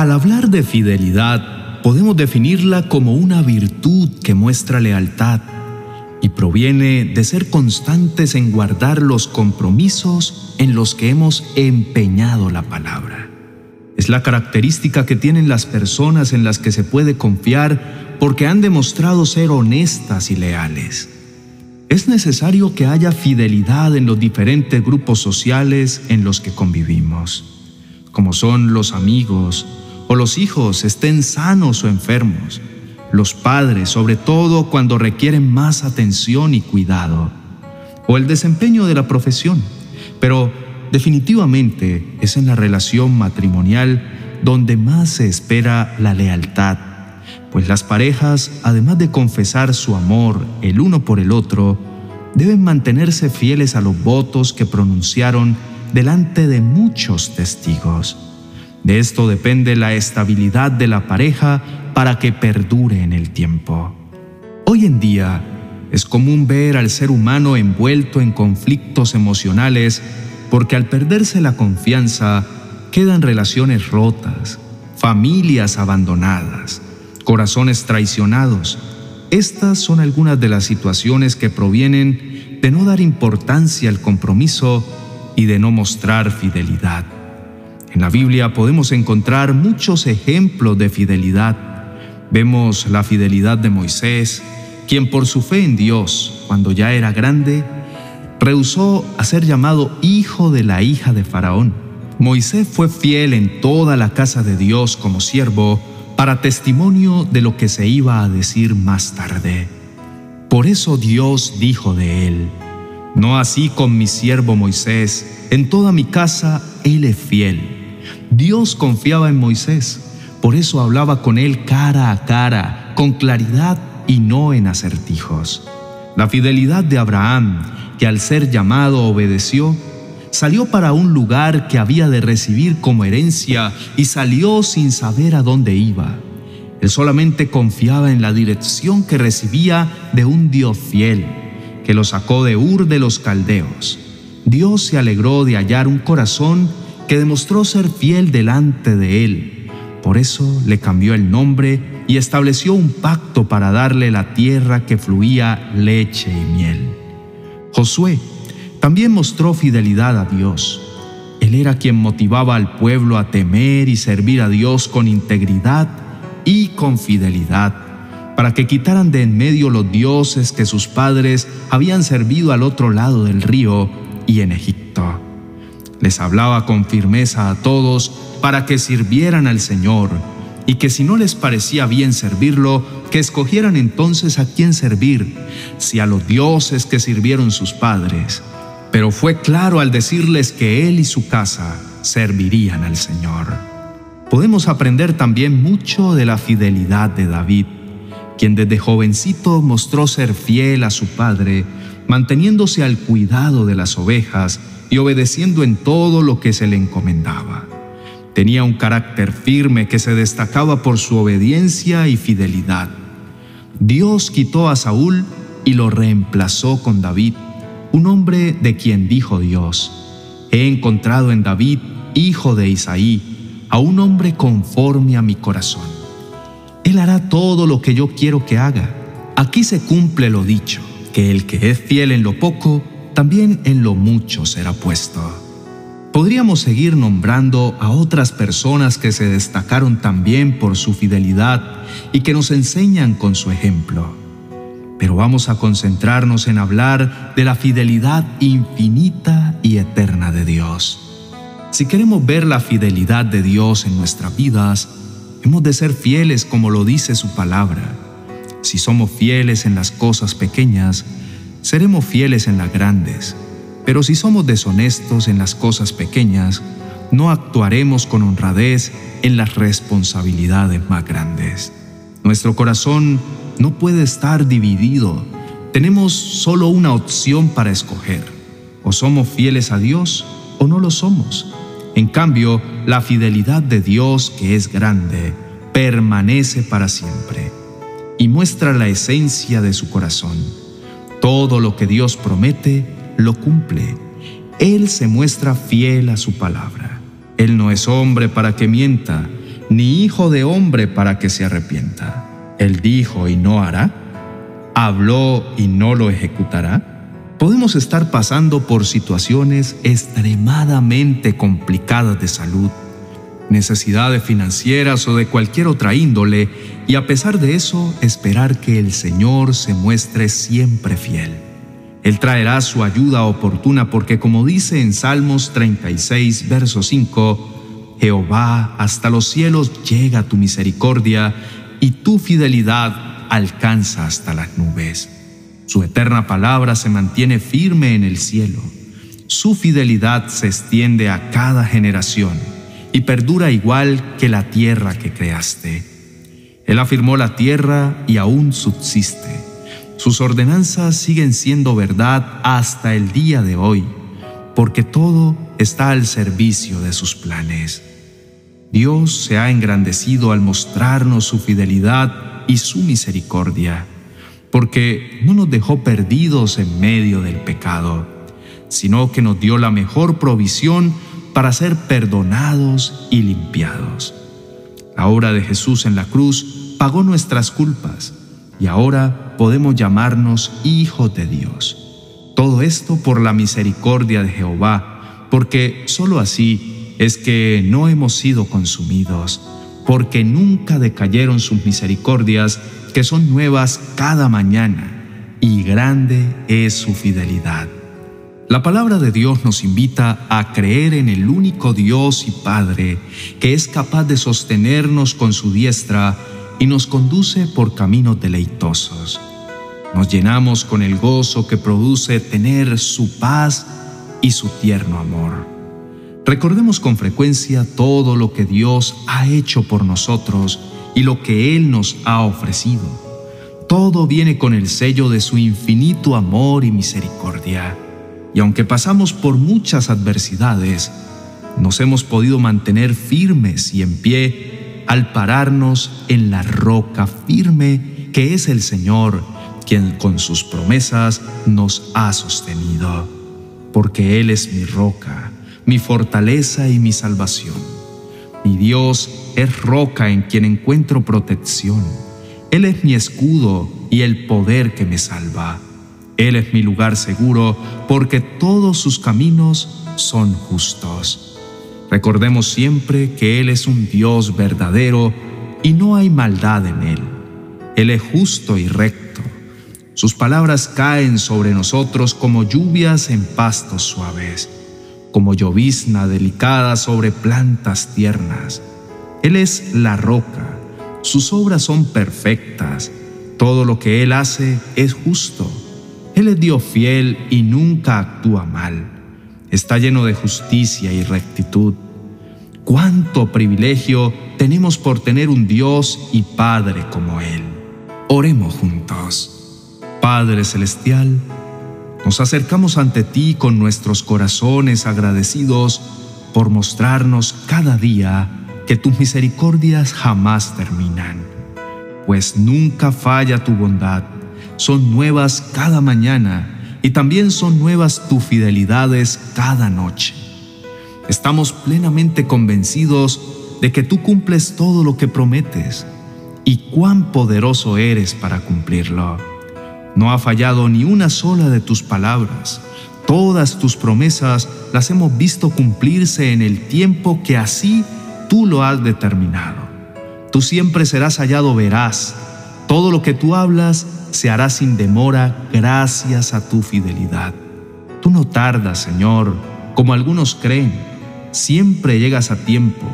Al hablar de fidelidad, podemos definirla como una virtud que muestra lealtad y proviene de ser constantes en guardar los compromisos en los que hemos empeñado la palabra. Es la característica que tienen las personas en las que se puede confiar porque han demostrado ser honestas y leales. Es necesario que haya fidelidad en los diferentes grupos sociales en los que convivimos, como son los amigos o los hijos, estén sanos o enfermos, los padres, sobre todo cuando requieren más atención y cuidado, o el desempeño de la profesión, pero Definitivamente es en la relación matrimonial donde más se espera la lealtad, pues las parejas, además de confesar su amor el uno por el otro, deben mantenerse fieles a los votos que pronunciaron delante de muchos testigos. De esto depende la estabilidad de la pareja para que perdure en el tiempo. Hoy en día es común ver al ser humano envuelto en conflictos emocionales porque al perderse la confianza quedan relaciones rotas, familias abandonadas, corazones traicionados. Estas son algunas de las situaciones que provienen de no dar importancia al compromiso y de no mostrar fidelidad. En la Biblia podemos encontrar muchos ejemplos de fidelidad. Vemos la fidelidad de Moisés, quien por su fe en Dios, cuando ya era grande, rehusó a ser llamado hijo de la hija de Faraón. Moisés fue fiel en toda la casa de Dios como siervo para testimonio de lo que se iba a decir más tarde. Por eso Dios dijo de él, no así con mi siervo Moisés, en toda mi casa él es fiel. Dios confiaba en Moisés, por eso hablaba con él cara a cara, con claridad y no en acertijos. La fidelidad de Abraham que al ser llamado obedeció, salió para un lugar que había de recibir como herencia y salió sin saber a dónde iba. Él solamente confiaba en la dirección que recibía de un Dios fiel, que lo sacó de Ur de los Caldeos. Dios se alegró de hallar un corazón que demostró ser fiel delante de él. Por eso le cambió el nombre y estableció un pacto para darle la tierra que fluía leche y miel. Josué también mostró fidelidad a Dios. Él era quien motivaba al pueblo a temer y servir a Dios con integridad y con fidelidad, para que quitaran de en medio los dioses que sus padres habían servido al otro lado del río y en Egipto. Les hablaba con firmeza a todos para que sirvieran al Señor y que si no les parecía bien servirlo, que escogieran entonces a quién servir, si a los dioses que sirvieron sus padres. Pero fue claro al decirles que él y su casa servirían al Señor. Podemos aprender también mucho de la fidelidad de David, quien desde jovencito mostró ser fiel a su padre, manteniéndose al cuidado de las ovejas y obedeciendo en todo lo que se le encomendaba. Tenía un carácter firme que se destacaba por su obediencia y fidelidad. Dios quitó a Saúl y lo reemplazó con David, un hombre de quien dijo Dios, he encontrado en David, hijo de Isaí, a un hombre conforme a mi corazón. Él hará todo lo que yo quiero que haga. Aquí se cumple lo dicho, que el que es fiel en lo poco, también en lo mucho será puesto. Podríamos seguir nombrando a otras personas que se destacaron también por su fidelidad y que nos enseñan con su ejemplo. Pero vamos a concentrarnos en hablar de la fidelidad infinita y eterna de Dios. Si queremos ver la fidelidad de Dios en nuestras vidas, hemos de ser fieles como lo dice su palabra. Si somos fieles en las cosas pequeñas, seremos fieles en las grandes. Pero si somos deshonestos en las cosas pequeñas, no actuaremos con honradez en las responsabilidades más grandes. Nuestro corazón no puede estar dividido. Tenemos solo una opción para escoger. O somos fieles a Dios o no lo somos. En cambio, la fidelidad de Dios, que es grande, permanece para siempre y muestra la esencia de su corazón. Todo lo que Dios promete, lo cumple. Él se muestra fiel a su palabra. Él no es hombre para que mienta, ni hijo de hombre para que se arrepienta. Él dijo y no hará, habló y no lo ejecutará. Podemos estar pasando por situaciones extremadamente complicadas de salud, necesidades financieras o de cualquier otra índole, y a pesar de eso esperar que el Señor se muestre siempre fiel. Él traerá su ayuda oportuna porque como dice en Salmos 36, verso 5, Jehová, hasta los cielos llega tu misericordia y tu fidelidad alcanza hasta las nubes. Su eterna palabra se mantiene firme en el cielo. Su fidelidad se extiende a cada generación y perdura igual que la tierra que creaste. Él afirmó la tierra y aún subsiste sus ordenanzas siguen siendo verdad hasta el día de hoy, porque todo está al servicio de sus planes. Dios se ha engrandecido al mostrarnos su fidelidad y su misericordia, porque no nos dejó perdidos en medio del pecado, sino que nos dio la mejor provisión para ser perdonados y limpiados. La obra de Jesús en la cruz pagó nuestras culpas y ahora podemos llamarnos hijos de Dios. Todo esto por la misericordia de Jehová, porque sólo así es que no hemos sido consumidos, porque nunca decayeron sus misericordias, que son nuevas cada mañana, y grande es su fidelidad. La palabra de Dios nos invita a creer en el único Dios y Padre, que es capaz de sostenernos con su diestra y nos conduce por caminos deleitosos. Nos llenamos con el gozo que produce tener su paz y su tierno amor. Recordemos con frecuencia todo lo que Dios ha hecho por nosotros y lo que Él nos ha ofrecido. Todo viene con el sello de su infinito amor y misericordia. Y aunque pasamos por muchas adversidades, nos hemos podido mantener firmes y en pie al pararnos en la roca firme que es el Señor, quien con sus promesas nos ha sostenido. Porque Él es mi roca, mi fortaleza y mi salvación. Mi Dios es roca en quien encuentro protección. Él es mi escudo y el poder que me salva. Él es mi lugar seguro porque todos sus caminos son justos. Recordemos siempre que Él es un Dios verdadero y no hay maldad en Él. Él es justo y recto. Sus palabras caen sobre nosotros como lluvias en pastos suaves, como llovizna delicada sobre plantas tiernas. Él es la roca, sus obras son perfectas, todo lo que Él hace es justo. Él es Dios fiel y nunca actúa mal está lleno de justicia y rectitud. Cuánto privilegio tenemos por tener un Dios y Padre como Él. Oremos juntos. Padre Celestial, nos acercamos ante ti con nuestros corazones agradecidos por mostrarnos cada día que tus misericordias jamás terminan, pues nunca falla tu bondad, son nuevas cada mañana y también son nuevas tus fidelidades cada noche. Estamos plenamente convencidos de que tú cumples todo lo que prometes y cuán poderoso eres para cumplirlo. No ha fallado ni una sola de tus palabras. Todas tus promesas las hemos visto cumplirse en el tiempo que así tú lo has determinado. Tú siempre serás hallado veraz. Todo lo que tú hablas se hará sin demora gracias a tu fidelidad. Tú no tardas, Señor, como algunos creen. Siempre llegas a tiempo.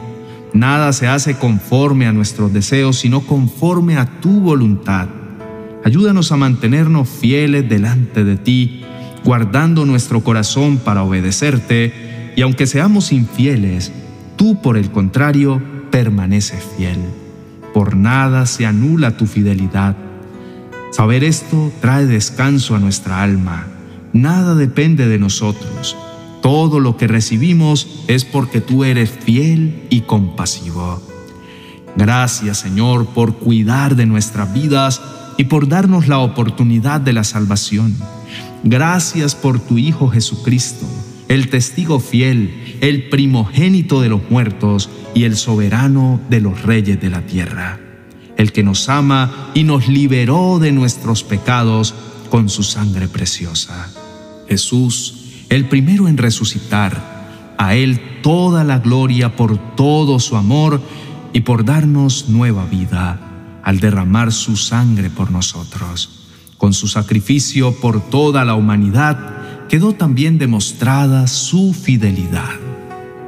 Nada se hace conforme a nuestros deseos, sino conforme a tu voluntad. Ayúdanos a mantenernos fieles delante de ti, guardando nuestro corazón para obedecerte, y aunque seamos infieles, tú por el contrario permaneces fiel. Por nada se anula tu fidelidad Saber esto trae descanso a nuestra alma. Nada depende de nosotros. Todo lo que recibimos es porque tú eres fiel y compasivo. Gracias Señor por cuidar de nuestras vidas y por darnos la oportunidad de la salvación. Gracias por tu Hijo Jesucristo, el testigo fiel, el primogénito de los muertos y el soberano de los reyes de la tierra, el que nos ama y nos liberó de nuestros pecados con su sangre preciosa. Jesús, el primero en resucitar, a Él toda la gloria por todo su amor y por darnos nueva vida al derramar su sangre por nosotros. Con su sacrificio por toda la humanidad quedó también demostrada su fidelidad.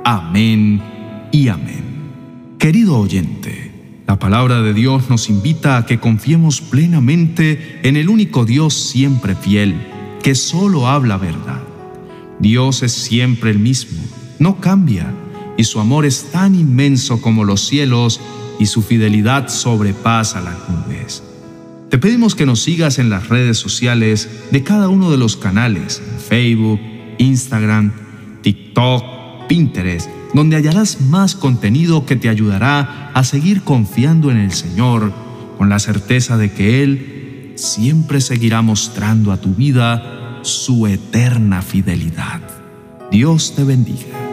Amén y amén. Querido oyente, la palabra de Dios nos invita a que confiemos plenamente en el único Dios siempre fiel, que solo habla verdad. Dios es siempre el mismo, no cambia, y su amor es tan inmenso como los cielos y su fidelidad sobrepasa las nubes. Te pedimos que nos sigas en las redes sociales de cada uno de los canales, Facebook, Instagram, TikTok, Pinterest, donde hallarás más contenido que te ayudará a seguir confiando en el Señor con la certeza de que Él siempre seguirá mostrando a tu vida su eterna fidelidad. Dios te bendiga.